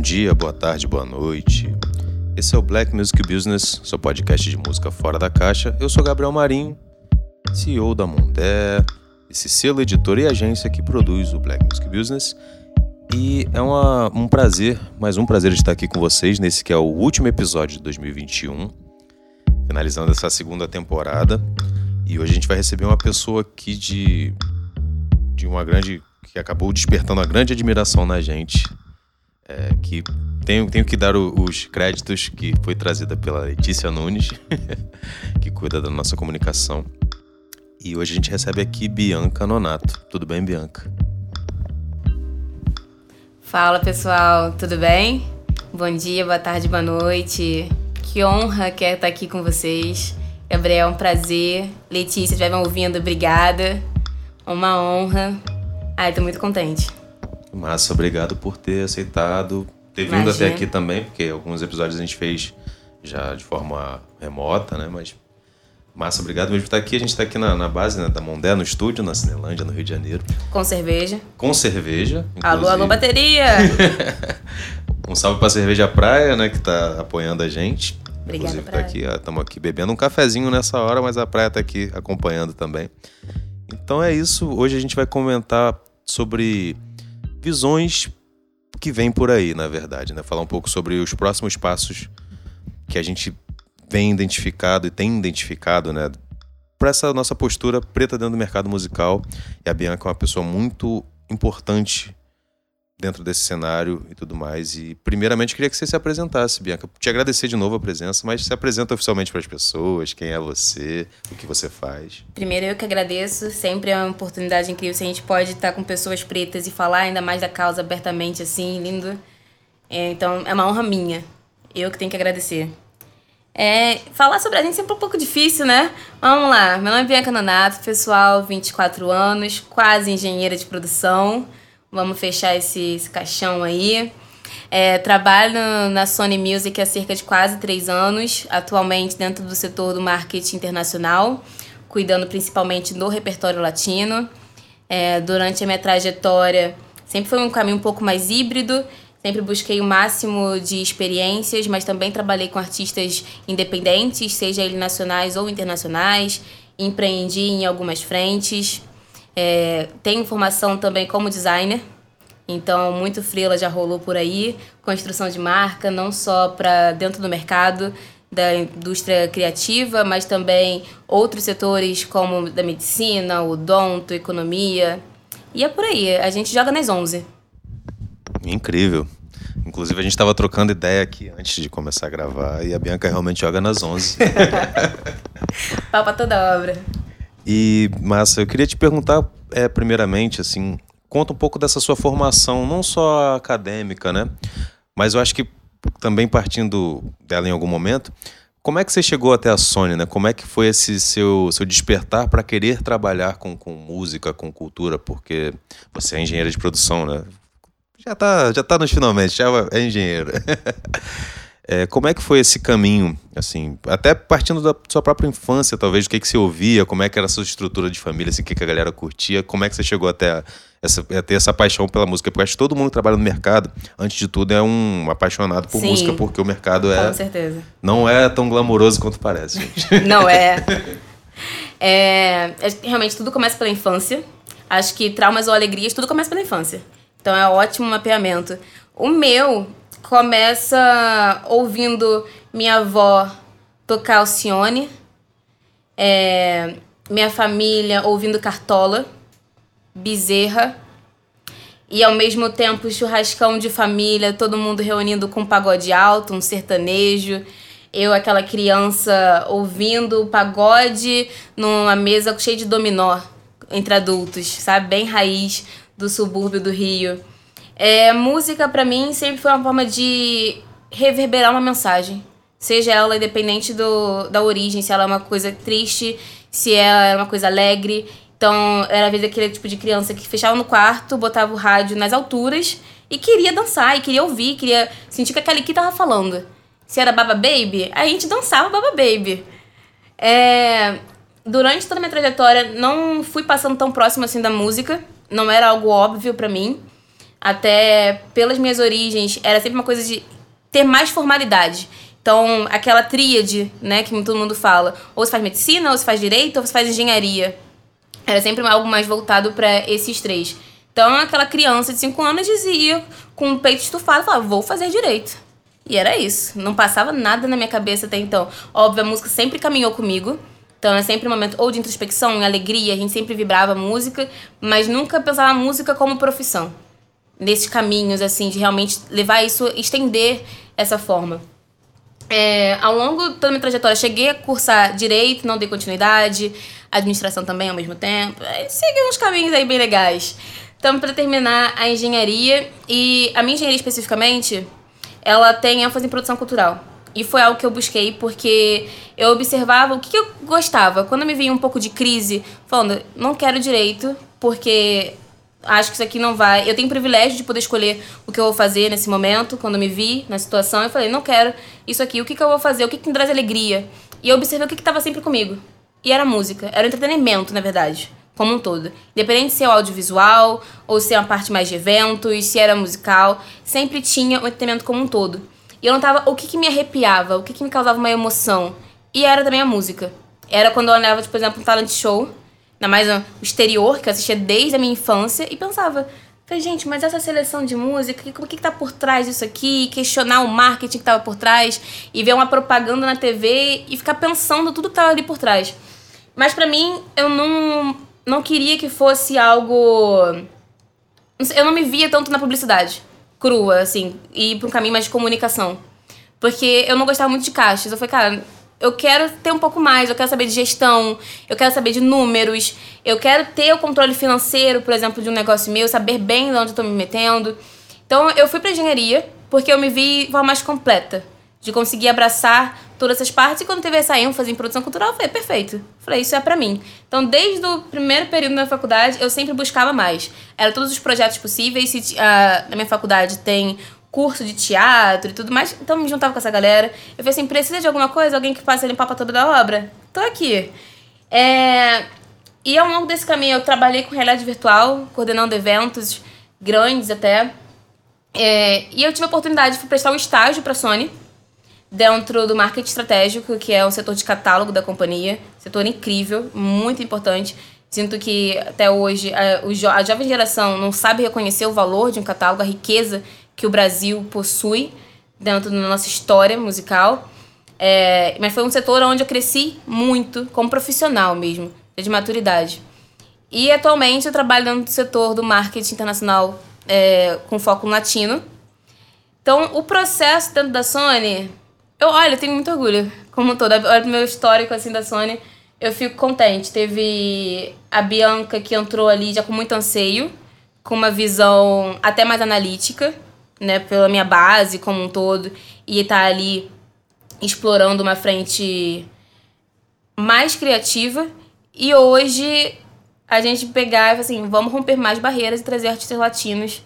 Bom dia, boa tarde, boa noite. Esse é o Black Music Business, seu podcast de música fora da caixa. Eu sou Gabriel Marinho, CEO da Mondé, esse selo editor e agência que produz o Black Music Business. E é uma, um prazer, mais um prazer estar aqui com vocês nesse que é o último episódio de 2021, finalizando essa segunda temporada. E hoje a gente vai receber uma pessoa aqui de, de uma grande. que acabou despertando uma grande admiração na gente. É, que tenho, tenho que dar o, os créditos que foi trazida pela Letícia Nunes, que cuida da nossa comunicação. E hoje a gente recebe aqui Bianca Nonato. Tudo bem, Bianca? Fala pessoal, tudo bem? Bom dia, boa tarde, boa noite. Que honra que é estar aqui com vocês. Gabriel, um prazer. Letícia, estiver me ouvindo, obrigada. Uma honra. Ai, tô muito contente. Massa, obrigado por ter aceitado, ter vindo Imagina. até aqui também, porque alguns episódios a gente fez já de forma remota, né? Mas Massa, obrigado mesmo por estar aqui. A gente está aqui na, na base né, da Mondé, no estúdio, na Cinelândia, no Rio de Janeiro. Com cerveja. Com cerveja. Inclusive. Alô, alô, bateria! um salve para a Cerveja Praia, né, que está apoiando a gente. Obrigada, Inclusive, tá aqui, estamos aqui bebendo um cafezinho nessa hora, mas a praia está aqui acompanhando também. Então é isso. Hoje a gente vai comentar sobre visões que vêm por aí, na verdade, né? Falar um pouco sobre os próximos passos que a gente vem identificado e tem identificado, né, para essa nossa postura preta dentro do mercado musical. E a Bianca é uma pessoa muito importante dentro desse cenário e tudo mais. E primeiramente queria que você se apresentasse, Bianca. Te agradecer de novo a presença, mas se apresenta oficialmente para as pessoas, quem é você, o que você faz. Primeiro eu que agradeço, sempre é uma oportunidade incrível se a gente pode estar com pessoas pretas e falar ainda mais da causa abertamente assim, lindo. É, então é uma honra minha. Eu que tenho que agradecer. É, falar sobre a gente é sempre um pouco difícil, né? Vamos lá. Meu nome é Bianca Nonato, pessoal, 24 anos, quase engenheira de produção. Vamos fechar esse, esse caixão aí. É, trabalho na Sony Music há cerca de quase três anos, atualmente dentro do setor do marketing internacional, cuidando principalmente do repertório latino. É, durante a minha trajetória, sempre foi um caminho um pouco mais híbrido Sempre busquei o máximo de experiências, mas também trabalhei com artistas independentes, seja eles nacionais ou internacionais. Empreendi em algumas frentes. É, tenho formação também como designer, então muito freela já rolou por aí. Construção de marca, não só para dentro do mercado da indústria criativa, mas também outros setores como da medicina, odonto, economia. E é por aí, a gente joga nas 11. Incrível. Inclusive, a gente estava trocando ideia aqui antes de começar a gravar e a Bianca realmente joga nas 11. Pau pra toda obra. E, Massa, eu queria te perguntar, é, primeiramente, assim, conta um pouco dessa sua formação, não só acadêmica, né? Mas eu acho que também partindo dela em algum momento, como é que você chegou até a Sony, né? Como é que foi esse seu, seu despertar para querer trabalhar com, com música, com cultura? Porque você é engenheira de produção, né? Já tá, já tá nos finalmente, já é engenheiro. É, como é que foi esse caminho, assim, até partindo da sua própria infância, talvez, o que, que você ouvia, como é que era a sua estrutura de família, assim, o que, que a galera curtia, como é que você chegou até essa, a ter essa paixão pela música? Porque acho que todo mundo que trabalha no mercado, antes de tudo, é um apaixonado por Sim, música, porque o mercado é... Com certeza. Não é tão glamouroso quanto parece, gente. não é. é. é. Realmente, tudo começa pela infância. Acho que traumas ou alegrias, tudo começa pela infância. Então é ótimo mapeamento. O meu começa ouvindo minha avó tocar Alcione, é, minha família ouvindo Cartola, Bezerra, e ao mesmo tempo churrascão de família, todo mundo reunindo com um pagode alto, um sertanejo. Eu, aquela criança, ouvindo pagode numa mesa cheia de dominó entre adultos, sabe? Bem raiz do subúrbio do Rio. É, música para mim sempre foi uma forma de reverberar uma mensagem, seja ela independente do, da origem, se ela é uma coisa triste, se ela é uma coisa alegre. Então, era a vez aquele tipo de criança que fechava no quarto, botava o rádio nas alturas e queria dançar, e queria ouvir, queria sentir que aquele que tava falando. Se era Baba Baby, a gente dançava Baba Baby. É, durante toda a minha trajetória, não fui passando tão próximo assim da música não era algo óbvio para mim, até pelas minhas origens, era sempre uma coisa de ter mais formalidade. Então, aquela tríade, né, que todo mundo fala, ou você faz medicina, ou você faz direito, ou você faz engenharia. Era sempre algo mais voltado para esses três. Então, aquela criança de 5 anos dizia, com o peito estufado, falava, vou fazer direito. E era isso. Não passava nada na minha cabeça até então. Óbvio, a música sempre caminhou comigo. Então é sempre um momento ou de introspecção, alegria, a gente sempre vibrava música, mas nunca pensava música como profissão. Nesses caminhos, assim, de realmente levar isso, estender essa forma. É, ao longo da minha trajetória, cheguei a cursar direito, não dei continuidade, administração também ao mesmo tempo. Segui uns caminhos aí bem legais. Então, para terminar a engenharia, e a minha engenharia especificamente, ela tem ênfase em produção cultural. E foi algo que eu busquei porque eu observava o que eu gostava. Quando me vinha um pouco de crise, falando, não quero direito, porque acho que isso aqui não vai. Eu tenho o privilégio de poder escolher o que eu vou fazer nesse momento, quando me vi na situação. Eu falei, não quero isso aqui, o que, que eu vou fazer, o que, que me traz alegria. E eu observei o que estava sempre comigo. E era música, era entretenimento, na verdade, como um todo. Independente se é o audiovisual, ou se é uma parte mais de eventos, se era musical, sempre tinha o entretenimento como um todo. E eu notava o que, que me arrepiava, o que, que me causava uma emoção. E era também a música. Era quando eu olhava, tipo, por exemplo, um talent show, ainda mais o exterior, que eu assistia desde a minha infância, e pensava, falei, gente, mas essa seleção de música, o que, que tá por trás disso aqui? Questionar o marketing que tava por trás, e ver uma propaganda na TV e ficar pensando tudo que tava ali por trás. Mas para mim, eu não, não queria que fosse algo. Eu não me via tanto na publicidade crua, assim, e ir pra um caminho mais de comunicação. Porque eu não gostava muito de caixas. Eu falei, cara, eu quero ter um pouco mais, eu quero saber de gestão, eu quero saber de números, eu quero ter o controle financeiro, por exemplo, de um negócio meu, saber bem de onde eu tô me metendo. Então eu fui pra engenharia porque eu me vi de forma mais completa, de conseguir abraçar todas essas partes. E quando teve essa ênfase em produção cultural, eu falei, perfeito. Falei, isso é para mim. Então, desde o primeiro período da faculdade, eu sempre buscava mais. Era todos os projetos possíveis. Se, uh, na minha faculdade tem curso de teatro e tudo mais, então me juntava com essa galera. Eu falei assim, precisa de alguma coisa? Alguém que faça limpar pra toda da obra? Tô aqui. É... E ao longo desse caminho eu trabalhei com realidade virtual, coordenando eventos grandes até. É... E eu tive a oportunidade de prestar um estágio pra Sony dentro do marketing estratégico, que é o setor de catálogo da companhia. Setor incrível, muito importante. Sinto que até hoje a, a jovem geração não sabe reconhecer o valor de um catálogo, a riqueza que o Brasil possui dentro da nossa história musical. É, mas foi um setor onde eu cresci muito, como profissional mesmo, de maturidade. E atualmente eu trabalho dentro do setor do marketing internacional é, com foco no latino. Então, o processo dentro da Sony eu, olha, eu tenho muito orgulho, como toda. Olha pro meu histórico, assim, da Sony. Eu fico contente. Teve a Bianca, que entrou ali já com muito anseio, com uma visão até mais analítica, né? Pela minha base como um todo. E tá ali explorando uma frente mais criativa. E hoje a gente pegar e assim, vamos romper mais barreiras e trazer artistas latinos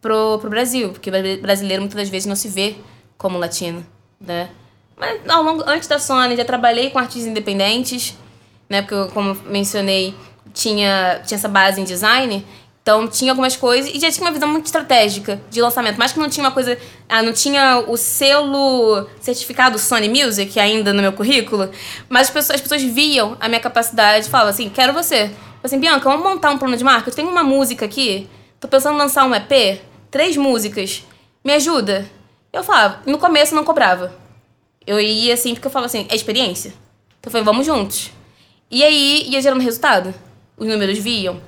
pro, pro Brasil. Porque brasileiro muitas das vezes não se vê como latino né? Mas ao longo, antes da Sony já trabalhei com artistas independentes, né? Porque como mencionei, tinha, tinha essa base em design. Então tinha algumas coisas e já tinha uma visão muito estratégica de lançamento. Mas que não tinha uma coisa. Ah, não tinha o selo certificado Sony Music ainda no meu currículo. Mas as pessoas, as pessoas viam a minha capacidade e falavam assim: quero você. Assim, Bianca, vamos montar um plano de marca? Eu tenho uma música aqui, tô pensando em lançar um EP, três músicas. Me ajuda? Eu falava, no começo não cobrava. Eu ia assim, porque eu falava assim, é experiência. Então eu falei, vamos juntos. E aí ia gerando resultado. Os números viam.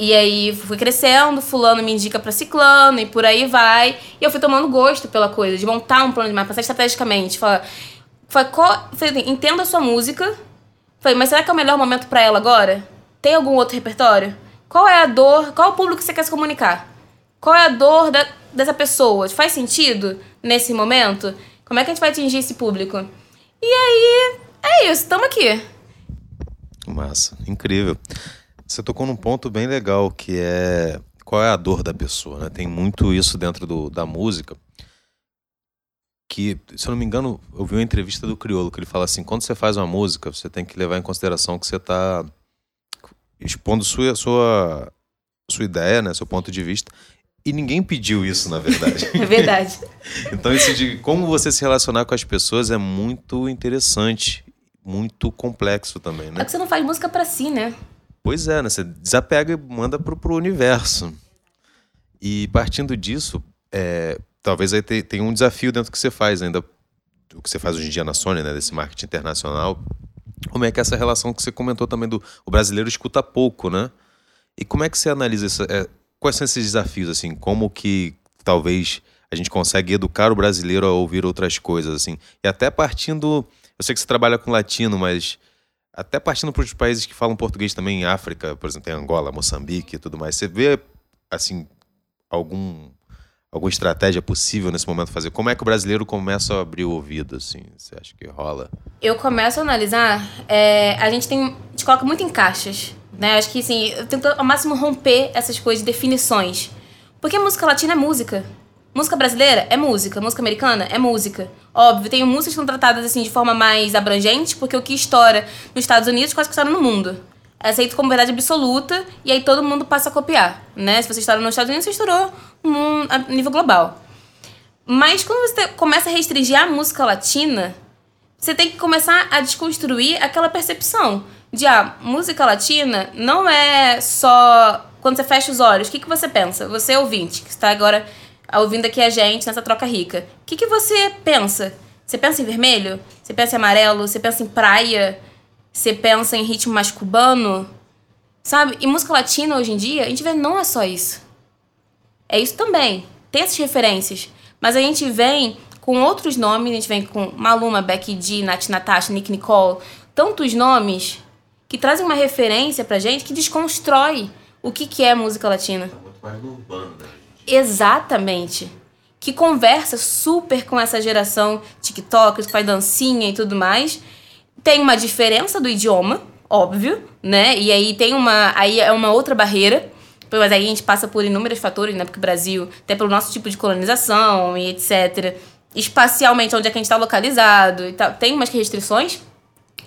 E aí fui crescendo, fulano me indica pra ciclano e por aí vai. E eu fui tomando gosto pela coisa, de montar um plano de marca, pensar estrategicamente. Falei, qual, assim, entenda a sua música. Falei, mas será que é o melhor momento para ela agora? Tem algum outro repertório? Qual é a dor? Qual é o público que você quer se comunicar? Qual é a dor da, dessa pessoa? Faz sentido? nesse momento? Como é que a gente vai atingir esse público? E aí, é isso, estamos aqui. Massa, incrível. Você tocou num ponto bem legal que é qual é a dor da pessoa, né? Tem muito isso dentro do, da música. Que, se eu não me engano, eu vi uma entrevista do Criolo que ele fala assim: quando você faz uma música, você tem que levar em consideração que você está expondo sua, sua, sua ideia, né, seu ponto de vista, E ninguém pediu isso, na verdade. é verdade. então, isso de como você se relacionar com as pessoas é muito interessante, muito complexo também, né? É que você não faz música para si, né? Pois é, né? Você desapega e manda pro, pro universo. E partindo disso, é, talvez aí tenha um desafio dentro do que você faz ainda, do que você faz hoje em dia na Sony, né? Desse marketing internacional. Como é que é essa relação que você comentou também do o brasileiro escuta pouco, né? E como é que você analisa isso? É, quais são esses desafios, assim? Como que talvez a gente consegue educar o brasileiro a ouvir outras coisas, assim? E até partindo... Eu sei que você trabalha com latino, mas até partindo para os países que falam português também, em África, por exemplo, tem Angola, Moçambique e tudo mais. Você vê, assim, algum alguma estratégia possível nesse momento fazer? Como é que o brasileiro começa a abrir o ouvido, assim? Você acha que rola? Eu começo a analisar, é, a gente tem, a gente coloca muito em caixas, né? Acho que, assim, eu tento ao máximo romper essas coisas, definições. Porque música latina é música. Música brasileira é música, música americana é música. Óbvio, tem músicas que são tratadas assim de forma mais abrangente, porque o que estoura nos Estados Unidos quase que estoura no mundo. É aceito como verdade absoluta e aí todo mundo passa a copiar, né? Se você estoura nos Estados Unidos, você estourou a nível global. Mas quando você começa a restringir a música latina, você tem que começar a desconstruir aquela percepção de a ah, música latina não é só quando você fecha os olhos. O que, que você pensa? Você ouvinte, que está agora ouvindo aqui a gente nessa troca rica. O que, que você pensa? Você pensa em vermelho? Você pensa em amarelo? Você pensa em praia? Você pensa em ritmo mais cubano? Sabe? E música latina hoje em dia, a gente vê não é só isso. É isso também. Tem essas referências. Mas a gente vem com outros nomes, a gente vem com Maluma, Becky G, Nath Natasha, Nick Nicole, tantos nomes que trazem uma referência pra gente que desconstrói o que, que é música latina. É muito mais urbano, né? Exatamente. Que conversa super com essa geração TikTok, que faz dancinha e tudo mais. Tem uma diferença do idioma, óbvio, né? E aí tem uma. Aí é uma outra barreira. Mas aí a gente passa por inúmeros fatores, né? Porque o Brasil, até pelo nosso tipo de colonização e etc. Espacialmente, onde é que a gente está localizado e tal. Tem umas restrições,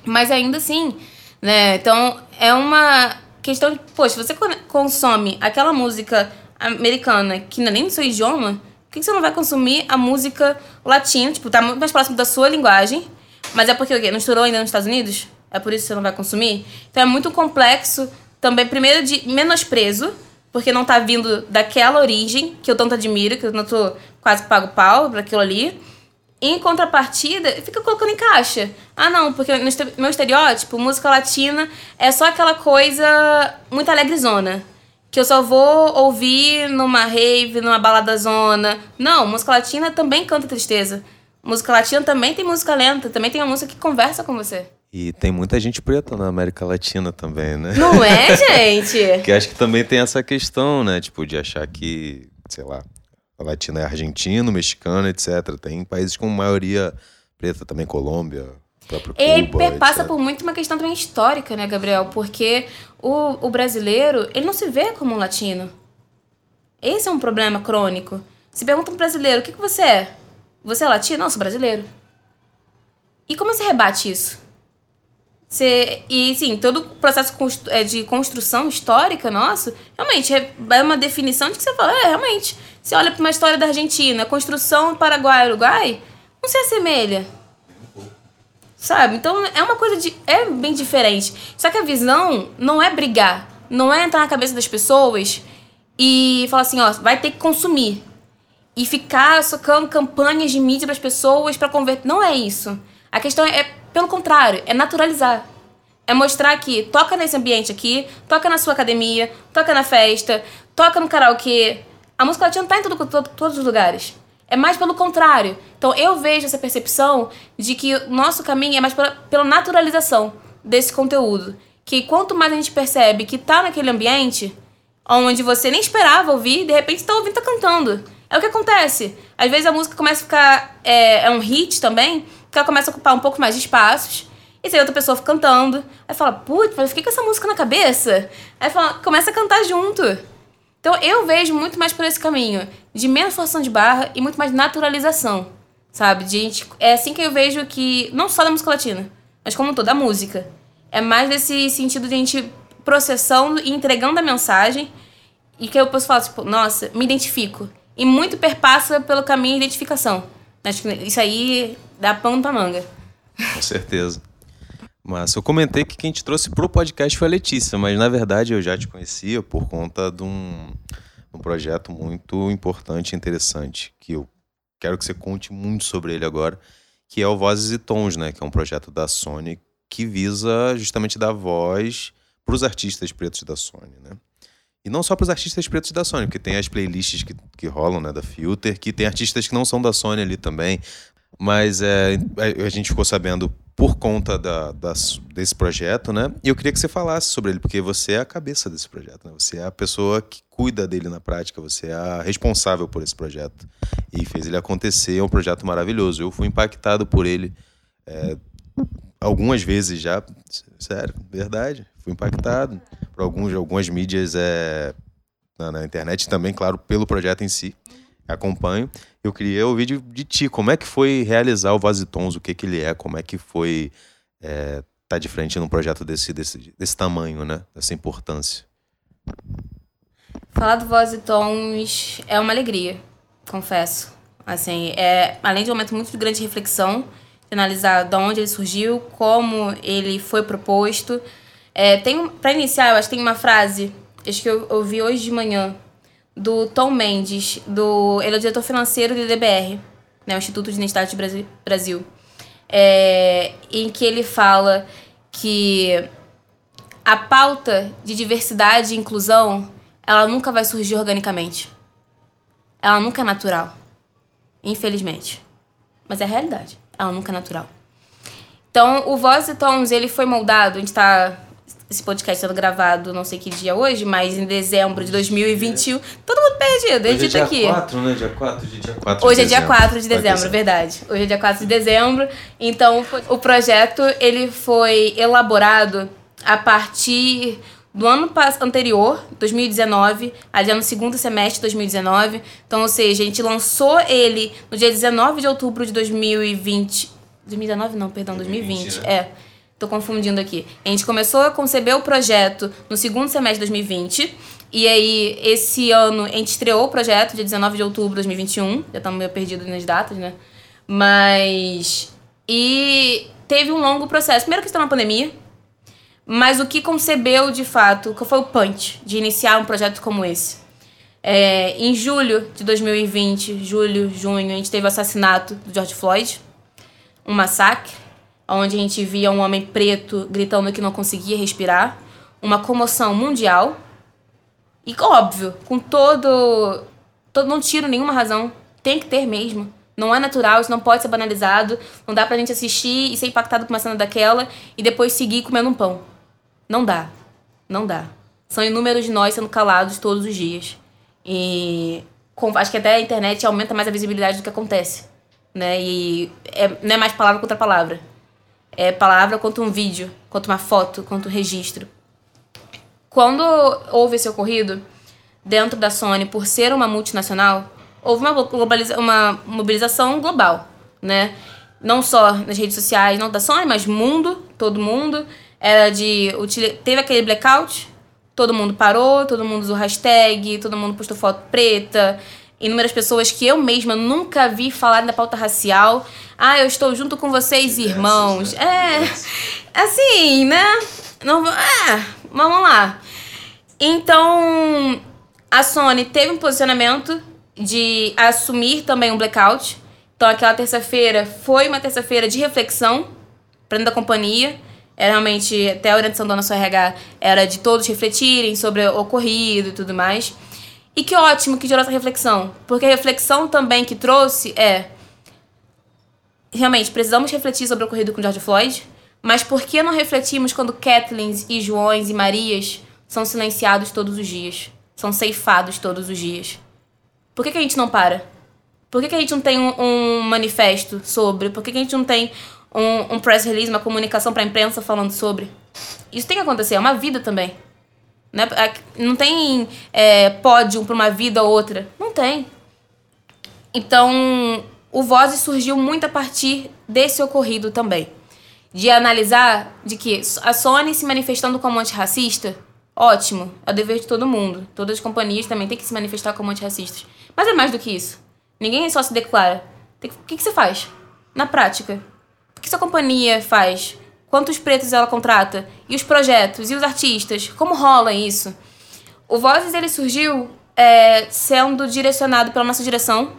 mas ainda assim, né? Então, é uma questão de, poxa, você consome aquela música americana que não é nem no seu idioma, por que você não vai consumir a música latina? Tipo, tá muito mais próximo da sua linguagem. Mas é porque o quê? Não estourou ainda nos Estados Unidos? É por isso que você não vai consumir? Então é muito complexo também, primeiro, de menosprezo, porque não tá vindo daquela origem que eu tanto admiro, que eu tanto quase pago pau pra aquilo ali. Em contrapartida, fica colocando em caixa. Ah, não, porque no meu estereótipo, música latina é só aquela coisa muito alegrezona que eu só vou ouvir numa rave, numa balada zona. Não, música latina também canta tristeza. Música latina também tem música lenta, também tem uma música que conversa com você. E tem muita gente preta na América Latina também, né? Não é, gente? que acho que também tem essa questão, né? Tipo, de achar que, sei lá, a latina é argentino, mexicano, etc. Tem países com maioria preta também, Colômbia, Ele Cuba, passa etc. por muito uma questão também histórica, né, Gabriel? Porque o, o brasileiro, ele não se vê como um latino. Esse é um problema crônico. Se pergunta um brasileiro, o que, que você é? Você é latino? Não, sou brasileiro. E como você rebate isso? Você, e sim, todo o processo é, de construção histórica nosso, realmente é, é uma definição de que você fala, é, realmente. Você olha para uma história da Argentina, construção Paraguai, Uruguai, não se assemelha. Sabe? Então é uma coisa de. É bem diferente. Só que a visão não é brigar. Não é entrar na cabeça das pessoas e falar assim, ó, vai ter que consumir. E ficar socando campanhas de mídia para as pessoas para converter. Não é isso. A questão é, pelo contrário, é naturalizar. É mostrar que toca nesse ambiente aqui, toca na sua academia, toca na festa, toca no karaokê. A música latina tá em todo, todo, todos os lugares. É mais pelo contrário. Então eu vejo essa percepção de que o nosso caminho é mais pela, pela naturalização desse conteúdo. Que quanto mais a gente percebe que tá naquele ambiente, onde você nem esperava ouvir, de repente tá ouvindo, tá cantando. É o que acontece. Às vezes a música começa a ficar. É, é um hit também, que ela começa a ocupar um pouco mais de espaços. E se outra pessoa cantando. Aí fala, putz, mas fiquei com essa música na cabeça. Aí fala, começa a cantar junto. Então eu vejo muito mais por esse caminho de menos forçação de barra e muito mais naturalização, sabe? De gente, é assim que eu vejo que não só da música latina, mas como toda a música. É mais nesse sentido de a gente processando e entregando a mensagem e que eu posso falar, tipo, nossa, me identifico. E muito perpassa pelo caminho de identificação. Acho que isso aí dá pão pra manga. Com certeza. Mas eu comentei que quem te trouxe pro podcast foi a Letícia, mas na verdade eu já te conhecia por conta de um, um projeto muito importante e interessante, que eu quero que você conte muito sobre ele agora, que é o Vozes e Tons, né? Que é um projeto da Sony que visa justamente dar voz para os artistas pretos da Sony, né? E não só para os artistas pretos da Sony, porque tem as playlists que, que rolam, né, da Filter, que tem artistas que não são da Sony ali também. Mas é, a gente ficou sabendo por conta da, das, desse projeto, né? E eu queria que você falasse sobre ele, porque você é a cabeça desse projeto, né? Você é a pessoa que cuida dele na prática, você é a responsável por esse projeto. E fez ele acontecer, é um projeto maravilhoso. Eu fui impactado por ele é, algumas vezes já, sério, verdade. Fui impactado por alguns, algumas mídias é, na, na internet também, claro, pelo projeto em si acompanho. Eu queria ouvir de, de ti, como é que foi realizar o Vasitons, o que que ele é, como é que foi estar é, tá de frente num projeto desse, desse, desse tamanho, né? Dessa importância. Falar do Vasitons é uma alegria, confesso. Assim, é, além de um momento muito de grande reflexão, de analisar de onde ele surgiu, como ele foi proposto. É, tem, para iniciar, eu acho que tem uma frase, acho que eu ouvi hoje de manhã, do Tom Mendes, do, ele é o diretor financeiro do DBR, né, o Instituto de Identidade do Brasil, é, em que ele fala que a pauta de diversidade e inclusão ela nunca vai surgir organicamente. Ela nunca é natural. Infelizmente. Mas é a realidade. Ela nunca é natural. Então, o Voz e Tons, ele foi moldado, a gente tá esse podcast sendo gravado, não sei que dia hoje, mas em dezembro de 2021. Todo mundo perdido, hoje é dia aqui. 4, né? Dia 4 de dia 4 Hoje é dia 4 de dezembro, verdade. Hoje é dia 4 de dezembro. Então, o projeto ele foi elaborado a partir do ano anterior, 2019, ali no segundo semestre de 2019. Então, ou seja, a gente lançou ele no dia 19 de outubro de 2020. 2019 não, perdão, 2020. 2020 né? É. Tô confundindo aqui. A gente começou a conceber o projeto no segundo semestre de 2020. E aí, esse ano, a gente estreou o projeto, dia 19 de outubro de 2021. Já estamos meio perdidos nas datas, né? Mas. E teve um longo processo. Primeiro que está na pandemia. Mas o que concebeu, de fato, qual foi o punch de iniciar um projeto como esse? É, em julho de 2020, julho, junho, a gente teve o assassinato do George Floyd. Um massacre onde a gente via um homem preto gritando que não conseguia respirar, uma comoção mundial. E óbvio, com todo, todo não tiro nenhuma razão, tem que ter mesmo. Não é natural, isso não pode ser banalizado. Não dá pra gente assistir e ser impactado com uma cena daquela e depois seguir comendo um pão. Não dá. Não dá. São inúmeros de nós sendo calados todos os dias. E com, acho que até a internet aumenta mais a visibilidade do que acontece. Né? E é, não é mais palavra contra palavra é, palavra quanto um vídeo, quanto uma foto, quanto um registro. Quando houve esse ocorrido, dentro da Sony, por ser uma multinacional, houve uma, globaliza uma mobilização global, né? Não só nas redes sociais, não da Sony, mas mundo, todo mundo. Era de. Teve aquele blackout, todo mundo parou, todo mundo usou hashtag, todo mundo postou foto preta, inúmeras pessoas que eu mesma nunca vi falar da pauta racial. Ah, eu estou junto com vocês, irmãos. É, assim, né? Não, é, vamos lá. Então, a Sony teve um posicionamento de assumir também um blackout. Então, aquela terça-feira foi uma terça-feira de reflexão para dentro da companhia. Era realmente, até a orientação da nossa RH era de todos refletirem sobre o ocorrido e tudo mais. E que ótimo que gerou essa reflexão, porque a reflexão também que trouxe é realmente precisamos refletir sobre o ocorrido com George Floyd, mas por que não refletimos quando Kathleen e Joões e Marias são silenciados todos os dias, são ceifados todos os dias? Por que, que a gente não para? Por que, que a gente não tem um, um manifesto sobre? Por que, que a gente não tem um, um press release, uma comunicação para a imprensa falando sobre? Isso tem que acontecer, é uma vida também. Né? Não tem é, pódio para uma vida ou outra. Não tem. Então, o Voz surgiu muito a partir desse ocorrido também. De analisar de que a Sony se manifestando como antirracista Ótimo, é o dever de todo mundo. Todas as companhias também têm que se manifestar como antirracistas. Mas é mais do que isso. Ninguém só se declara. O que, que você faz? Na prática. O que sua companhia faz? Quantos pretos ela contrata? E os projetos? E os artistas? Como rola isso? O Vozes ele surgiu é, sendo direcionado pela nossa direção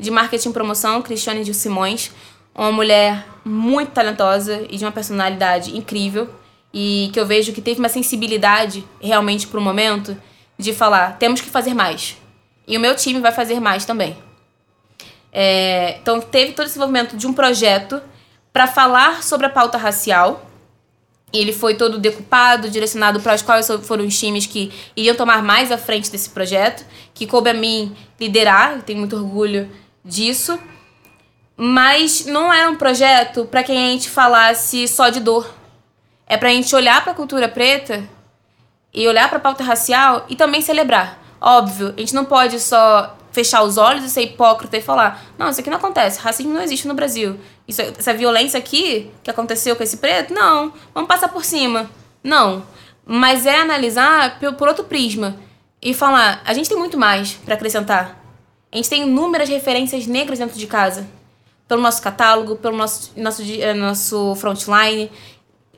de marketing e promoção, Cristiane de Simões, uma mulher muito talentosa e de uma personalidade incrível e que eu vejo que teve uma sensibilidade realmente para o momento de falar, temos que fazer mais. E o meu time vai fazer mais também. É, então teve todo esse desenvolvimento de um projeto para falar sobre a pauta racial. Ele foi todo decupado, direcionado para os quais foram os times que iriam tomar mais à frente desse projeto, que coube a mim liderar, eu tenho muito orgulho disso. Mas não era um projeto para que a gente falasse só de dor. É para a gente olhar para a cultura preta e olhar para a pauta racial e também celebrar. Óbvio, a gente não pode só fechar os olhos e ser hipócrita e falar: não, isso aqui não acontece, racismo não existe no Brasil. Isso, essa violência aqui que aconteceu com esse preto, não, vamos passar por cima. Não. Mas é analisar por, outro prisma e falar: a gente tem muito mais para acrescentar. A gente tem inúmeras referências negras dentro de casa. Pelo nosso catálogo, pelo nosso, nosso, eh, nosso frontline,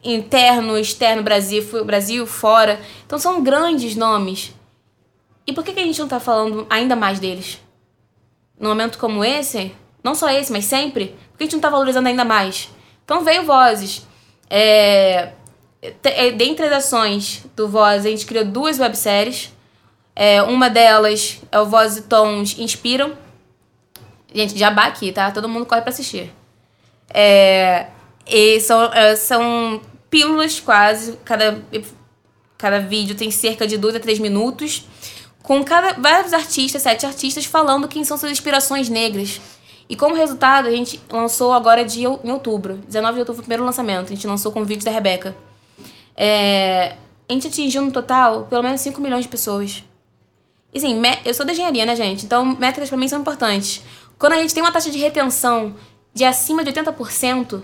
interno, externo, Brasil, Brasil, fora. Então são grandes nomes. E por que, que a gente não está falando ainda mais deles? Num momento como esse, não só esse, mas sempre, por que a gente não está valorizando ainda mais? Então veio Vozes. É, é dentre as ações do Voz, a gente criou duas webséries é, uma delas é o Voz e Tons Inspiram. Gente, jabá aqui, tá? Todo mundo corre pra assistir. É, e são, é, são pílulas quase. Cada, cada vídeo tem cerca de 2 a 3 minutos. Com cada, vários artistas, sete artistas, falando quem são suas inspirações negras. E como resultado, a gente lançou agora de, em outubro. 19 de outubro o primeiro lançamento. A gente lançou com vídeos da Rebeca. É, a gente atingiu no total pelo menos 5 milhões de pessoas. E assim, eu sou da engenharia, né, gente? Então, métricas para mim são importantes. Quando a gente tem uma taxa de retenção de acima de 80%,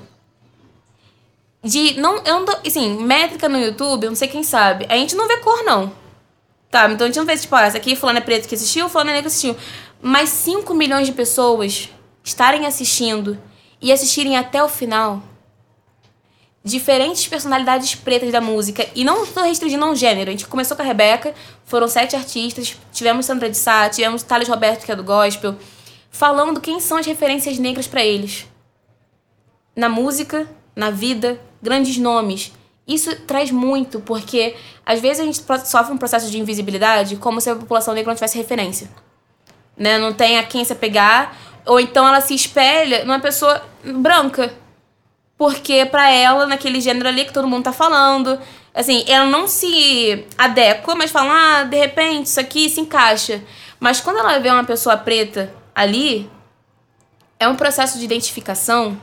de não, eu não tô, assim, métrica no YouTube, eu não sei quem sabe, a gente não vê cor não. Tá, então a gente não vê tipo, essa aqui fulano é preto que assistiu, fulano é negro que assistiu. Mas 5 milhões de pessoas estarem assistindo e assistirem até o final diferentes personalidades pretas da música. E não estou restringindo a um gênero. A gente começou com a Rebeca, foram sete artistas. Tivemos Sandra de Sá, tivemos Thales Roberto, que é do gospel, falando quem são as referências negras para eles. Na música, na vida, grandes nomes. Isso traz muito, porque às vezes a gente sofre um processo de invisibilidade como se a população negra não tivesse referência. Né? Não tem a quem se apegar, ou então ela se espelha numa pessoa branca porque para ela, naquele gênero ali que todo mundo tá falando, assim, ela não se adequa, mas fala, ah, de repente isso aqui se encaixa. Mas quando ela vê uma pessoa preta ali, é um processo de identificação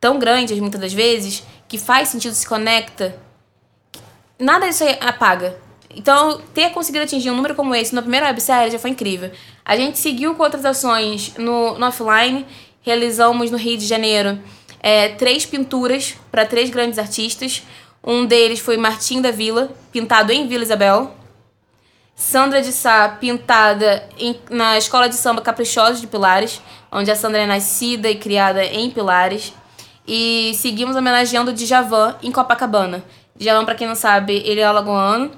tão grande, muitas das vezes, que faz sentido, se conecta. Nada disso apaga. Então, ter conseguido atingir um número como esse na primeira websérie já foi incrível. A gente seguiu com outras ações no, no offline, realizamos no Rio de Janeiro é, três pinturas para três grandes artistas. Um deles foi Martim da Vila, pintado em Vila Isabel. Sandra de Sá, pintada em, na Escola de Samba Caprichosos de Pilares, onde a Sandra é nascida e criada em Pilares. E seguimos homenageando o Djavan em Copacabana. Djavan, para quem não sabe, ele é alagoano,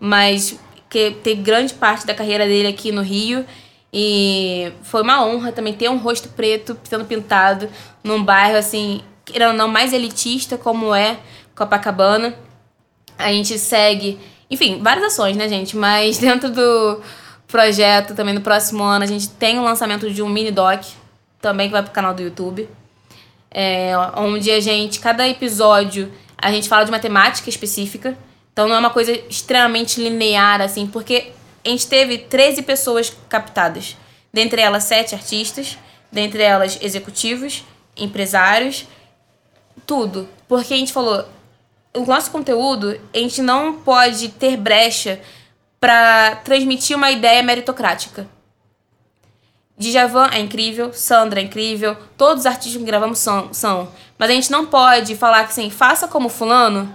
mas que tem grande parte da carreira dele aqui no Rio e foi uma honra também ter um rosto preto sendo pintado num bairro assim, querendo não, mais elitista como é Copacabana. A gente segue, enfim, várias ações, né, gente? Mas dentro do projeto, também no próximo ano, a gente tem o lançamento de um mini doc, também que vai pro canal do YouTube. É, onde a gente, cada episódio, a gente fala de uma temática específica. Então não é uma coisa extremamente linear, assim, porque a gente teve 13 pessoas captadas. Dentre elas, sete artistas, dentre elas, executivos, empresários, tudo. Porque a gente falou, o nosso conteúdo, a gente não pode ter brecha para transmitir uma ideia meritocrática. Djavan é incrível, Sandra é incrível, todos os artistas que gravamos são, são. Mas a gente não pode falar que assim, faça como fulano,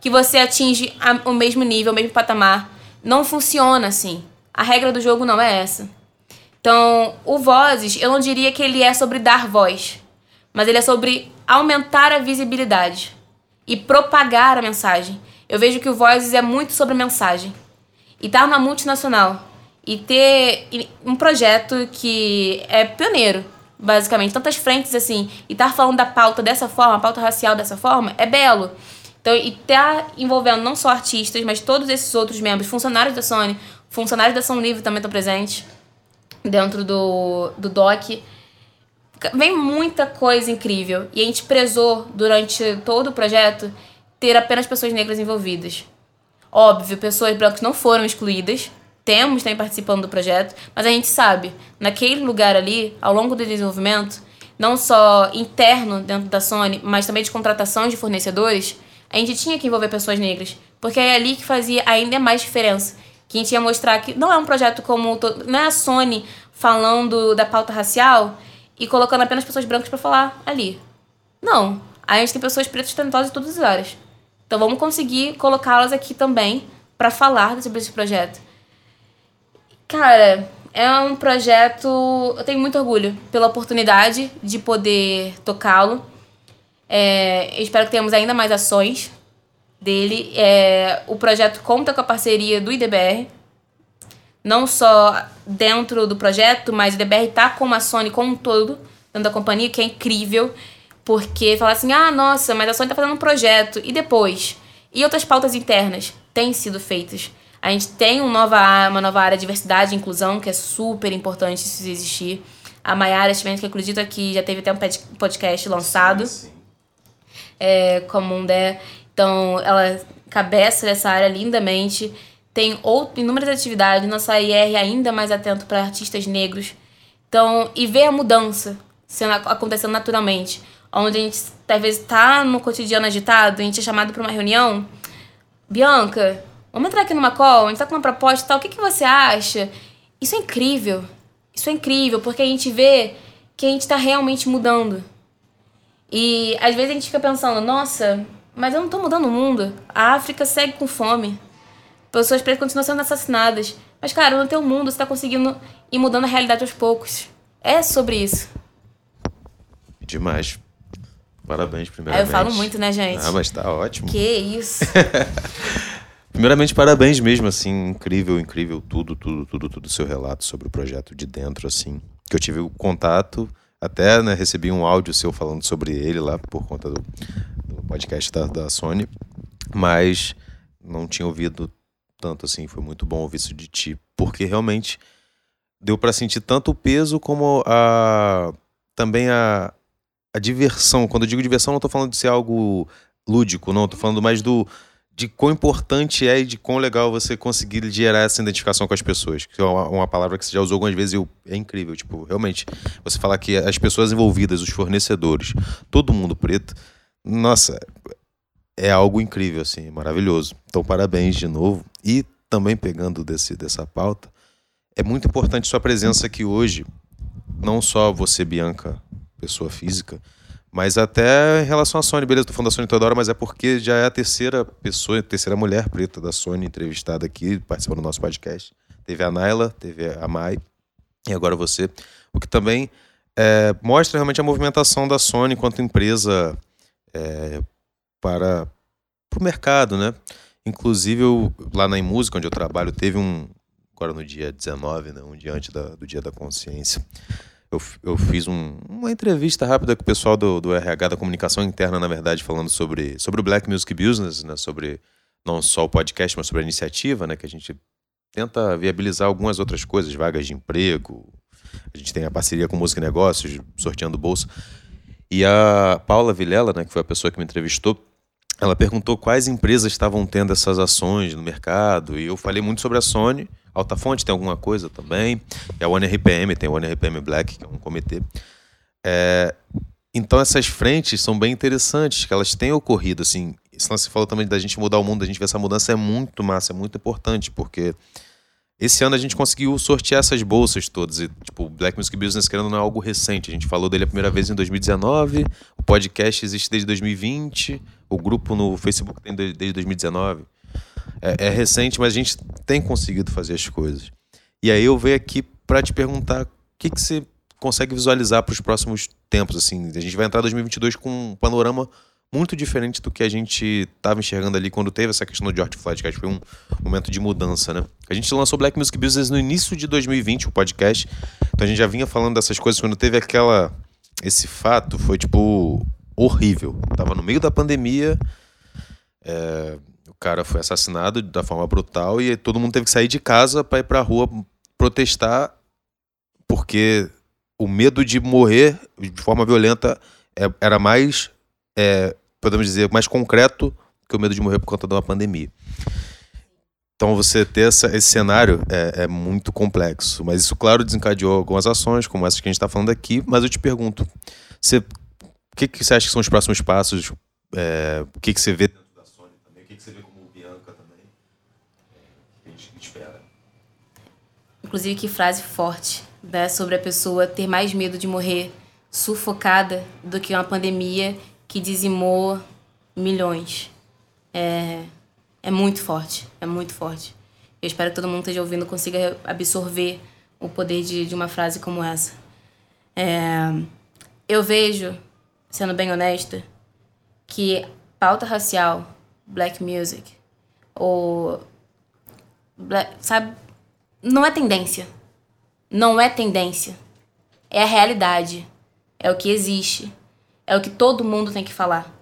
que você atinge a, o mesmo nível, o mesmo patamar. Não funciona assim. A regra do jogo não é essa. Então, o Vozes, eu não diria que ele é sobre dar voz, mas ele é sobre aumentar a visibilidade e propagar a mensagem. Eu vejo que o Vozes é muito sobre mensagem. E estar tá na multinacional e ter um projeto que é pioneiro, basicamente, tantas frentes assim, e estar tá falando da pauta dessa forma, a pauta racial dessa forma, é belo. Então, e tá envolvendo não só artistas, mas todos esses outros membros, funcionários da Sony, funcionários da São Livre também estão presentes dentro do, do DOC. Vem muita coisa incrível. E a gente prezou, durante todo o projeto, ter apenas pessoas negras envolvidas. Óbvio, pessoas brancas não foram excluídas. Temos também participando do projeto. Mas a gente sabe, naquele lugar ali, ao longo do desenvolvimento, não só interno dentro da Sony, mas também de contratação de fornecedores, a gente tinha que envolver pessoas negras. Porque é ali que fazia ainda mais diferença. Que a gente ia mostrar que não é um projeto como. Não é a Sony falando da pauta racial e colocando apenas pessoas brancas para falar ali. Não. A gente tem pessoas pretas talentosas em todas as áreas. Então vamos conseguir colocá-las aqui também para falar sobre esse projeto. Cara, é um projeto. Eu tenho muito orgulho pela oportunidade de poder tocá-lo. É, espero que tenhamos ainda mais ações dele. É, o projeto conta com a parceria do IDBR, não só dentro do projeto, mas o IDBR tá com a Sony como um todo, dentro da companhia, que é incrível, porque fala assim, ah, nossa, mas a Sony tá fazendo um projeto, e depois? E outras pautas internas têm sido feitas. A gente tem um nova, uma nova área de diversidade e inclusão, que é super importante isso existir. A Maiara Estimento, que acredito que já teve até um podcast lançado. Sim, sim. É, como um der. Então, ela cabeça dessa área lindamente. Tem outro, inúmeras atividades. Nossa IR ainda mais atento para artistas negros. Então, e ver a mudança sendo, acontecendo naturalmente. Onde a gente, talvez, está no cotidiano agitado, a gente é chamado para uma reunião. Bianca, vamos entrar aqui numa call, a gente tá com uma proposta e tal, o que, que você acha? Isso é incrível. Isso é incrível, porque a gente vê que a gente está realmente mudando. E às vezes a gente fica pensando, nossa, mas eu não tô mudando o mundo. A África segue com fome. Pessoas pretas continuam sendo assassinadas. Mas, cara, no teu mundo você tá conseguindo ir mudando a realidade aos poucos. É sobre isso. Demais. Parabéns, primeiramente. É, eu falo muito, né, gente? Ah, mas tá ótimo. Que isso. primeiramente, parabéns mesmo, assim, incrível, incrível tudo, tudo, tudo, tudo, seu relato sobre o projeto de dentro, assim, que eu tive o contato, até, né, recebi um áudio seu falando sobre ele lá, por conta do, podcast da, da Sony, mas não tinha ouvido tanto assim. Foi muito bom ouvir isso de ti, porque realmente deu para sentir tanto o peso como a também a, a diversão. Quando eu digo diversão, não estou falando de ser algo lúdico, não. Estou falando mais do de quão importante é e de quão legal você conseguir gerar essa identificação com as pessoas. Que é uma, uma palavra que você já usou algumas vezes e eu, é incrível. Tipo, realmente, você falar que as pessoas envolvidas, os fornecedores, todo mundo preto, nossa, é algo incrível, assim, maravilhoso. Então, parabéns de novo. E também pegando desse, dessa pauta, é muito importante sua presença aqui hoje. Não só você, Bianca, pessoa física, mas até em relação à Sony. Beleza, tô falando da Sony toda hora, mas é porque já é a terceira pessoa, a terceira mulher preta da Sony entrevistada aqui, participando do nosso podcast. Teve a Naila, teve a Mai e agora você. O que também é, mostra realmente a movimentação da Sony enquanto empresa é, para o mercado, né? Inclusive, eu, lá na Música, onde eu trabalho, teve um, agora no dia 19, né, um dia antes da, do Dia da Consciência, eu, eu fiz um, uma entrevista rápida com o pessoal do, do RH, da comunicação interna, na verdade, falando sobre, sobre o Black Music Business, né, sobre não só o podcast, mas sobre a iniciativa, né, que a gente tenta viabilizar algumas outras coisas, vagas de emprego, a gente tem a parceria com Música e Negócios, sorteando bolsa. E a Paula Vilela, né, que foi a pessoa que me entrevistou, ela perguntou quais empresas estavam tendo essas ações no mercado. E eu falei muito sobre a Sony. Altafonte tem alguma coisa também. E a OneRPM, tem a OneRPM Black, que é um comitê. É, então essas frentes são bem interessantes, que elas têm ocorrido. Assim, se você falou também da gente mudar o mundo, da gente ver essa mudança é muito massa, é muito importante, porque esse ano a gente conseguiu sortear essas bolsas todas. E, tipo, o Black Music Business, querendo não é algo recente. A gente falou dele a primeira vez em 2019, o podcast existe desde 2020, o grupo no Facebook tem desde 2019. É, é recente, mas a gente tem conseguido fazer as coisas. E aí eu venho aqui para te perguntar o que, que você consegue visualizar para os próximos tempos. Assim, a gente vai entrar em 2022 com um panorama muito diferente do que a gente estava enxergando ali quando teve essa questão do George Floyd, que acho que foi um momento de mudança, né? A gente lançou Black Music Business no início de 2020, o podcast. Então a gente já vinha falando dessas coisas quando teve aquela esse fato, foi tipo horrível. Tava no meio da pandemia, é, o cara foi assassinado da forma brutal e todo mundo teve que sair de casa para ir para a rua protestar porque o medo de morrer de forma violenta é, era mais é, podemos dizer, mais concreto que o medo de morrer por conta de uma pandemia. Então você ter essa, esse cenário é, é, muito complexo, mas isso claro desencadeou algumas ações, como essas que a gente está falando aqui. Mas eu te pergunto, você, que, que você acha que são os próximos passos? É, o que, que você vê dentro da Sony também? O que, que você vê como Bianca também? O que a gente espera? Inclusive que frase forte, né, sobre a pessoa ter mais medo de morrer sufocada do que uma pandemia que dizimou milhões. É, é muito forte, é muito forte. Eu espero que todo mundo esteja ouvindo consiga absorver o poder de, de uma frase como essa. É, eu vejo, sendo bem honesta, que pauta racial, black music, ou. Black, sabe? Não é tendência. Não é tendência. É a realidade. É o que existe é o que todo mundo tem que falar.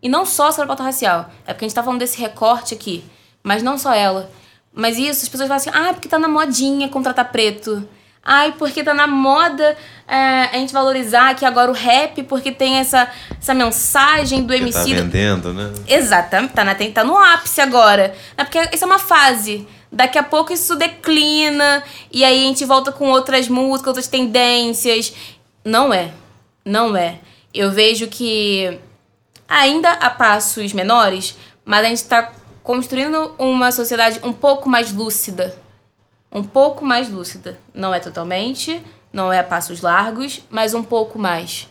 E não só sobre a pauta racial. É porque a gente tá falando desse recorte aqui. Mas não só ela. Mas isso, as pessoas falam assim, ah, porque tá na modinha contratar preto. Ai, porque tá na moda é, a gente valorizar que agora o rap, porque tem essa, essa mensagem do MC. Tá vendendo, né? Exatamente, tá, na, tá no ápice agora. É porque isso é uma fase. Daqui a pouco isso declina, e aí a gente volta com outras músicas, outras tendências. Não é. Não é eu vejo que ainda há passos menores, mas a gente está construindo uma sociedade um pouco mais lúcida. Um pouco mais lúcida. Não é totalmente, não é a passos largos, mas um pouco mais.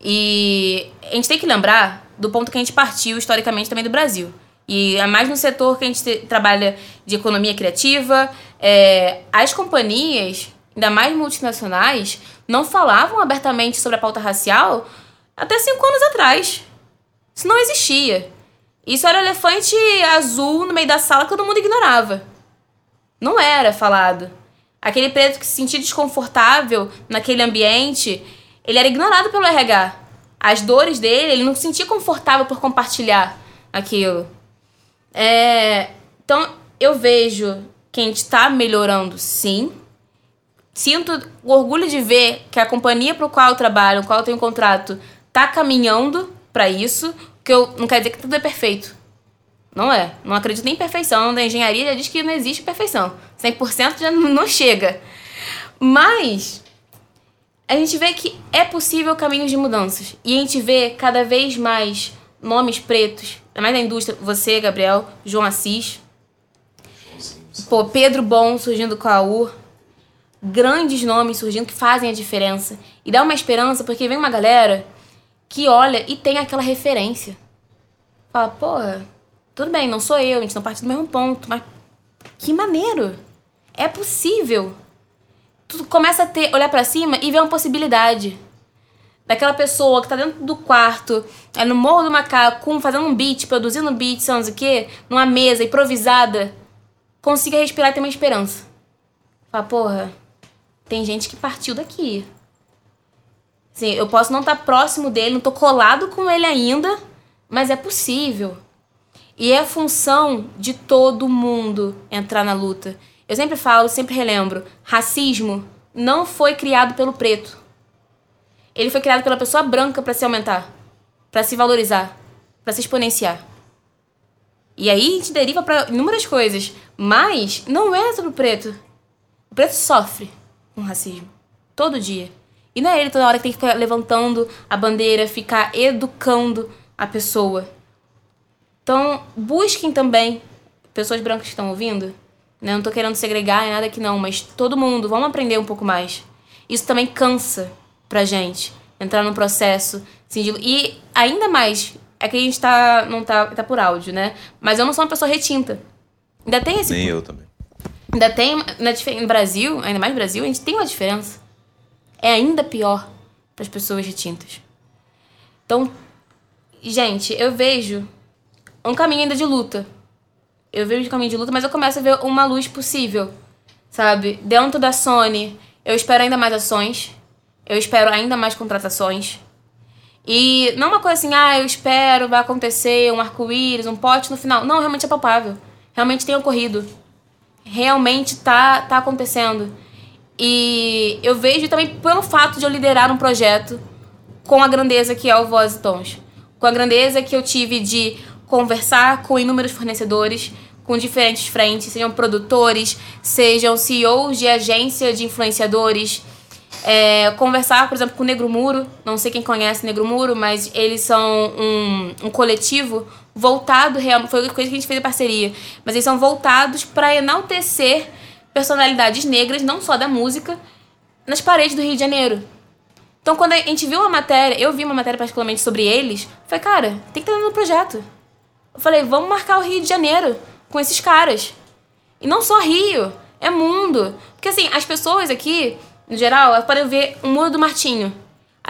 E a gente tem que lembrar do ponto que a gente partiu historicamente também do Brasil. E é mais no setor que a gente trabalha de economia criativa. É, as companhias, ainda mais multinacionais, não falavam abertamente sobre a pauta racial até cinco anos atrás. Isso não existia. Isso era elefante azul no meio da sala que todo mundo ignorava. Não era falado. Aquele preto que se sentia desconfortável naquele ambiente, ele era ignorado pelo RH. As dores dele, ele não se sentia confortável por compartilhar aquilo. É, então, eu vejo que a gente está melhorando sim. Sinto orgulho de ver que a companhia para o qual eu trabalho, o qual eu tenho contrato, tá caminhando para isso, que eu não quer dizer que tudo é perfeito. Não é. Não acredito em perfeição. Da engenharia já diz que não existe perfeição. 100% já não chega. Mas a gente vê que é possível caminhos de mudanças. E a gente vê cada vez mais nomes pretos, mais na indústria, você, Gabriel, João Assis, pô, Pedro Bom surgindo com a U, grandes nomes surgindo que fazem a diferença. E dá uma esperança, porque vem uma galera que olha e tem aquela referência. Fala, porra, tudo bem, não sou eu, a gente não parte do mesmo ponto, mas que maneiro! É possível. Tu começa a ter, olhar para cima e ver uma possibilidade. Daquela pessoa que tá dentro do quarto, é no Morro do Macaco, fazendo um beat, produzindo um beat, sei lá, o quê, numa mesa improvisada, consiga respirar e ter uma esperança. Fala, porra, tem gente que partiu daqui. Assim, eu posso não estar tá próximo dele, não estou colado com ele ainda, mas é possível. E é função de todo mundo entrar na luta. Eu sempre falo, sempre relembro: racismo não foi criado pelo preto. Ele foi criado pela pessoa branca para se aumentar, para se valorizar, para se exponenciar. E aí a gente deriva para inúmeras coisas, mas não é sobre o preto. O preto sofre com racismo todo dia. E não é ele toda hora que tem que ficar levantando a bandeira, ficar educando a pessoa. Então, busquem também, pessoas brancas que estão ouvindo, Né? Não tô querendo segregar nem nada que não, mas todo mundo, vamos aprender um pouco mais. Isso também cansa pra gente. Entrar num processo. Assim. E ainda mais, é que a gente tá, não tá, tá por áudio, né? Mas eu não sou uma pessoa retinta. Ainda tem esse. Nem eu também. Ainda tem. Na, no Brasil, ainda mais no Brasil, a gente tem uma diferença. É ainda pior para as pessoas retintas. Então, gente, eu vejo um caminho ainda de luta. Eu vejo um caminho de luta, mas eu começo a ver uma luz possível, sabe? Dentro da Sony, eu espero ainda mais ações. Eu espero ainda mais contratações. E não uma coisa assim, ah, eu espero, vai acontecer um arco-íris, um pote no final. Não, realmente é palpável. Realmente tem ocorrido. Realmente tá, tá acontecendo. E eu vejo também pelo fato de eu liderar um projeto com a grandeza que é o Voz e Tons. Com a grandeza que eu tive de conversar com inúmeros fornecedores, com diferentes frentes, sejam produtores, sejam CEOs de agência de influenciadores, é, conversar, por exemplo, com o Negro Muro. Não sei quem conhece Negro Muro, mas eles são um, um coletivo voltado, foi coisa que a gente fez em parceria, mas eles são voltados para enaltecer personalidades negras, não só da música, nas paredes do Rio de Janeiro. Então, quando a gente viu uma matéria, eu vi uma matéria particularmente sobre eles, falei, cara, tem que estar no projeto. Eu falei, vamos marcar o Rio de Janeiro com esses caras. E não só Rio, é mundo. Porque assim, as pessoas aqui no geral, podem ver o muro do Martinho.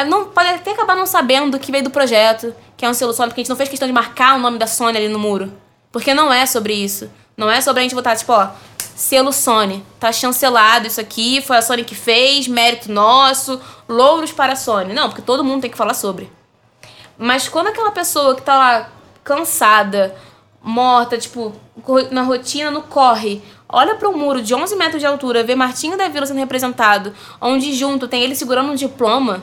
não, pode até acabar não sabendo que veio do projeto, que é um selo Sony, porque a gente não fez questão de marcar o nome da Sony ali no muro. Porque não é sobre isso. Não é sobre a gente botar, tipo, ó, selo Sony. Tá chancelado isso aqui, foi a Sony que fez, mérito nosso, louros para a Sony. Não, porque todo mundo tem que falar sobre. Mas quando aquela pessoa que tá lá cansada, morta, tipo, na rotina, no corre, olha para um muro de 11 metros de altura, vê Martinho da Vila sendo representado, onde junto tem ele segurando um diploma,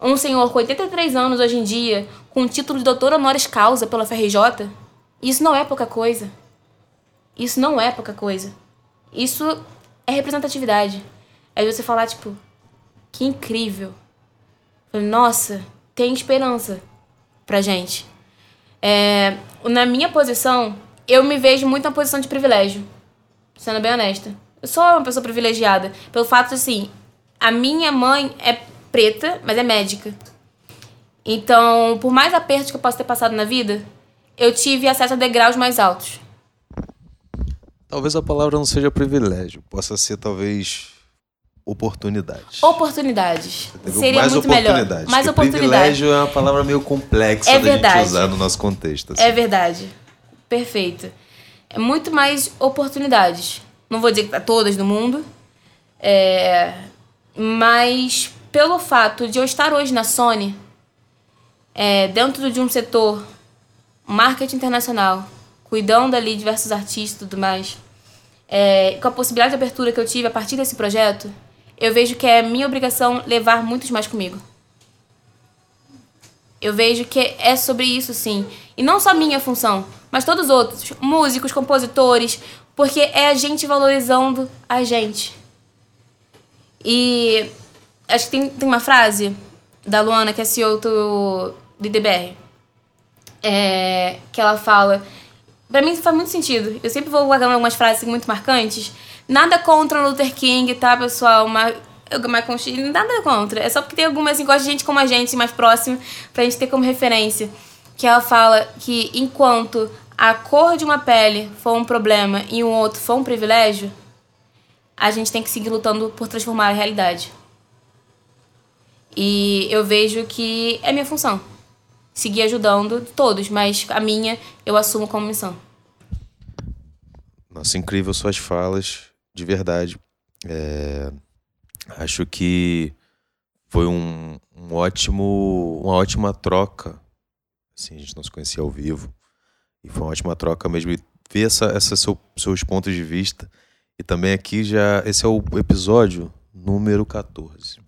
um senhor com 83 anos hoje em dia, com o título de doutor honoris causa pela FRJ, isso não é pouca coisa. Isso não é pouca coisa. Isso é representatividade. É você falar, tipo, que incrível. Nossa, tem esperança pra gente. É, na minha posição, eu me vejo muito na posição de privilégio sendo bem honesta. Eu sou uma pessoa privilegiada. Pelo fato, assim, a minha mãe é preta, mas é médica. Então, por mais apertos que eu possa ter passado na vida, eu tive acesso a degraus mais altos. Talvez a palavra não seja privilégio, possa ser talvez oportunidades. Oportunidades. Seria mais muito oportunidades, melhor. Mais oportunidades. Privilégio é uma palavra meio complexa é da verdade. gente usar no nosso contexto. Assim. É verdade. Perfeito é muito mais oportunidades. Não vou dizer que para todas no mundo, é, mas pelo fato de eu estar hoje na Sony, é, dentro de um setor marketing internacional, cuidando ali de diversos artistas e tudo mais, é, com a possibilidade de abertura que eu tive a partir desse projeto, eu vejo que é minha obrigação levar muitos mais comigo. Eu vejo que é sobre isso, sim. E não só minha função, mas todos os outros, músicos, compositores, porque é a gente valorizando a gente. E acho que tem, tem uma frase da Luana, que é CEO do, IDBR, é, que ela fala. Pra mim faz muito sentido. Eu sempre vou guardando algumas frases muito marcantes. Nada contra Luther King, tá, pessoal? Mas mais conchilha, nada contra. É só porque tem algumas assim, gosta de gente como a gente, mais próxima, pra gente ter como referência. Que ela fala que enquanto a cor de uma pele for um problema e um outro for um privilégio, a gente tem que seguir lutando por transformar a realidade. E eu vejo que é minha função. Seguir ajudando todos, mas a minha eu assumo como missão. Nossa, incrível suas falas, de verdade. É... Acho que foi um, um ótimo, uma ótima troca. Assim, a gente não se conhecia ao vivo. E foi uma ótima troca mesmo. E ver essa, essa seu, seus pontos de vista. E também aqui já. Esse é o episódio número 14.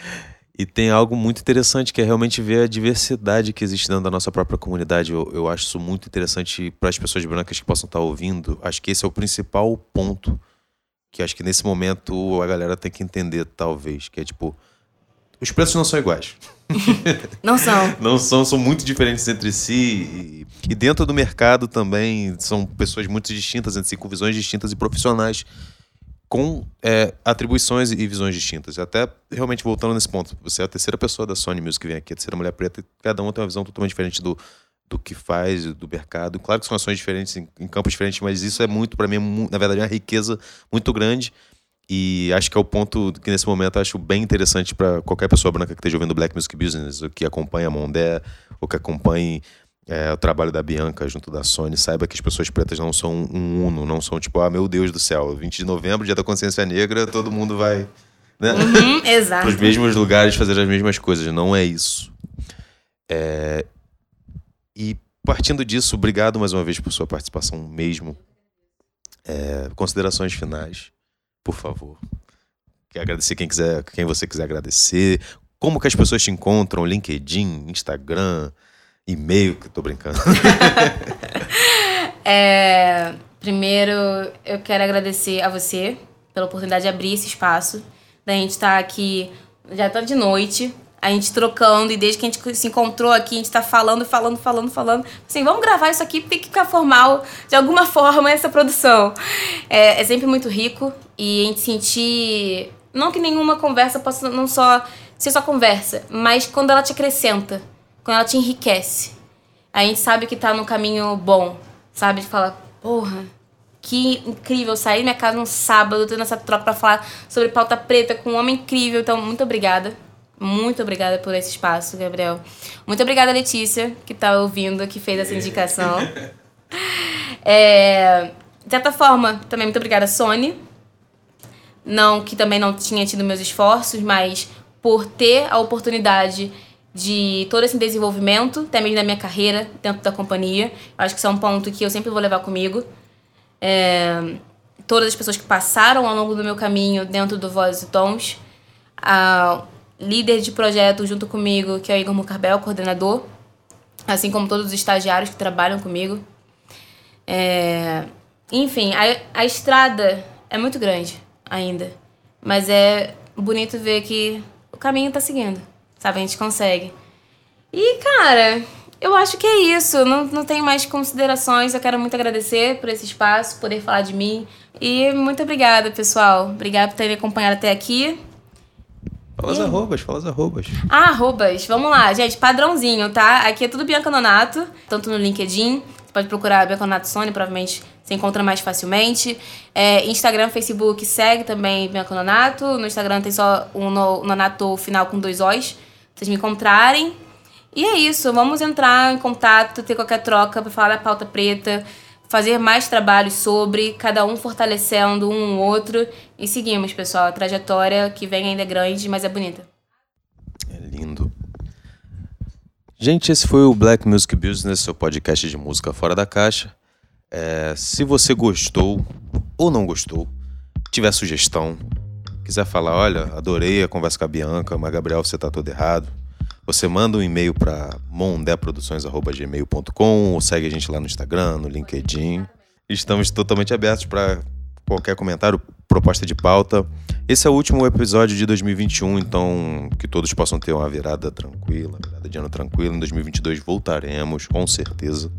E tem algo muito interessante que é realmente ver a diversidade que existe dentro da nossa própria comunidade. Eu, eu acho isso muito interessante para as pessoas brancas que possam estar ouvindo. Acho que esse é o principal ponto que acho que nesse momento a galera tem que entender, talvez, que é tipo, Os preços não são iguais. não são. não são, são muito diferentes entre si. E, e, dentro do mercado também são pessoas muito distintas entre si, com visões distintas e profissionais com é, atribuições e visões distintas. Até realmente voltando nesse ponto, você é a terceira pessoa da Sony Music que vem aqui, a terceira mulher preta, e cada uma tem uma visão totalmente diferente do, do que faz, do mercado. Claro que são ações diferentes, em, campos diferentes, mas isso é muito, para mim, na verdade, uma riqueza muito grande. E acho que é o ponto que nesse momento acho bem interessante para qualquer pessoa branca que esteja ouvindo Black Music Business, ou que acompanha a Mondé, ou que acompanhe é, o trabalho da Bianca junto da Sony, saiba que as pessoas pretas não são um uno, não são tipo, ah, meu Deus do céu, 20 de novembro, dia da consciência negra, todo mundo vai né? Uhum, exato. para os mesmos lugares fazer as mesmas coisas. Não é isso. É... E partindo disso, obrigado mais uma vez por sua participação mesmo. É... Considerações finais, por favor. Quer agradecer quem quiser, quem você quiser agradecer. Como que as pessoas te encontram? LinkedIn, Instagram, e-mail, que eu tô brincando. é, primeiro, eu quero agradecer a você pela oportunidade de abrir esse espaço. Da gente estar tá aqui, já tá de noite, a gente trocando, e desde que a gente se encontrou aqui, a gente tá falando, falando, falando, falando. Assim, vamos gravar isso aqui, tem que ficar formal de alguma forma essa produção. É, é sempre muito rico e a gente sentir. Não que nenhuma conversa possa não só ser só conversa, mas quando ela te acrescenta quando ela te enriquece. A gente sabe que tá no caminho bom, sabe? De falar, porra, que incrível sair da minha casa no sábado, tendo essa troca para falar sobre pauta preta com um homem incrível. Então, muito obrigada. Muito obrigada por esse espaço, Gabriel. Muito obrigada, Letícia, que tá ouvindo, que fez essa indicação. É, de certa forma, também muito obrigada, Sony. Não que também não tinha tido meus esforços, mas por ter a oportunidade de todo esse desenvolvimento, até mesmo da minha carreira dentro da companhia. Acho que isso é um ponto que eu sempre vou levar comigo. É, todas as pessoas que passaram ao longo do meu caminho dentro do Vozes e Tons. A líder de projeto junto comigo, que é o Igor Mucarbel, coordenador. Assim como todos os estagiários que trabalham comigo. É, enfim, a, a estrada é muito grande ainda. Mas é bonito ver que o caminho está seguindo sabe? A gente consegue. E, cara, eu acho que é isso. Não, não tenho mais considerações. Eu quero muito agradecer por esse espaço, poder falar de mim. E muito obrigada, pessoal. Obrigada por terem acompanhado até aqui. Fala as arrobas, fala as arrobas. Ah, arrobas. Vamos lá, gente. Padrãozinho, tá? Aqui é tudo Bianca Nonato, tanto no LinkedIn. Você pode procurar Bianca Nonato Sony, provavelmente você encontra mais facilmente. É, Instagram, Facebook, segue também Bianca Nonato. No Instagram tem só um Nonato final com dois O's vocês me encontrarem. E é isso, vamos entrar em contato, ter qualquer troca para falar da pauta preta, fazer mais trabalhos sobre, cada um fortalecendo um ou outro. E seguimos, pessoal. A trajetória que vem ainda é grande, mas é bonita. É lindo. Gente, esse foi o Black Music Business, seu podcast de música fora da caixa. É, se você gostou ou não gostou, tiver sugestão, quiser falar, olha, adorei a conversa com a Bianca, mas Gabriel, você tá todo errado. Você manda um e-mail para mondeproduções@gmail.com ou segue a gente lá no Instagram, no LinkedIn. Estamos totalmente abertos para qualquer comentário, proposta de pauta. Esse é o último episódio de 2021, então que todos possam ter uma virada tranquila, virada de ano tranquila. Em 2022 voltaremos, com certeza.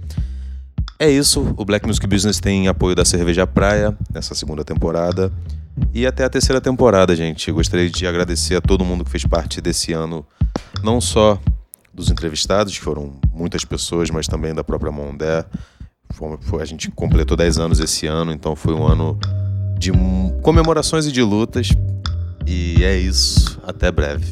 É isso, o Black Music Business tem apoio da Cerveja Praia nessa segunda temporada e até a terceira temporada, gente. Gostaria de agradecer a todo mundo que fez parte desse ano, não só dos entrevistados, que foram muitas pessoas, mas também da própria Mondé. A gente completou 10 anos esse ano, então foi um ano de comemorações e de lutas. E é isso. Até breve.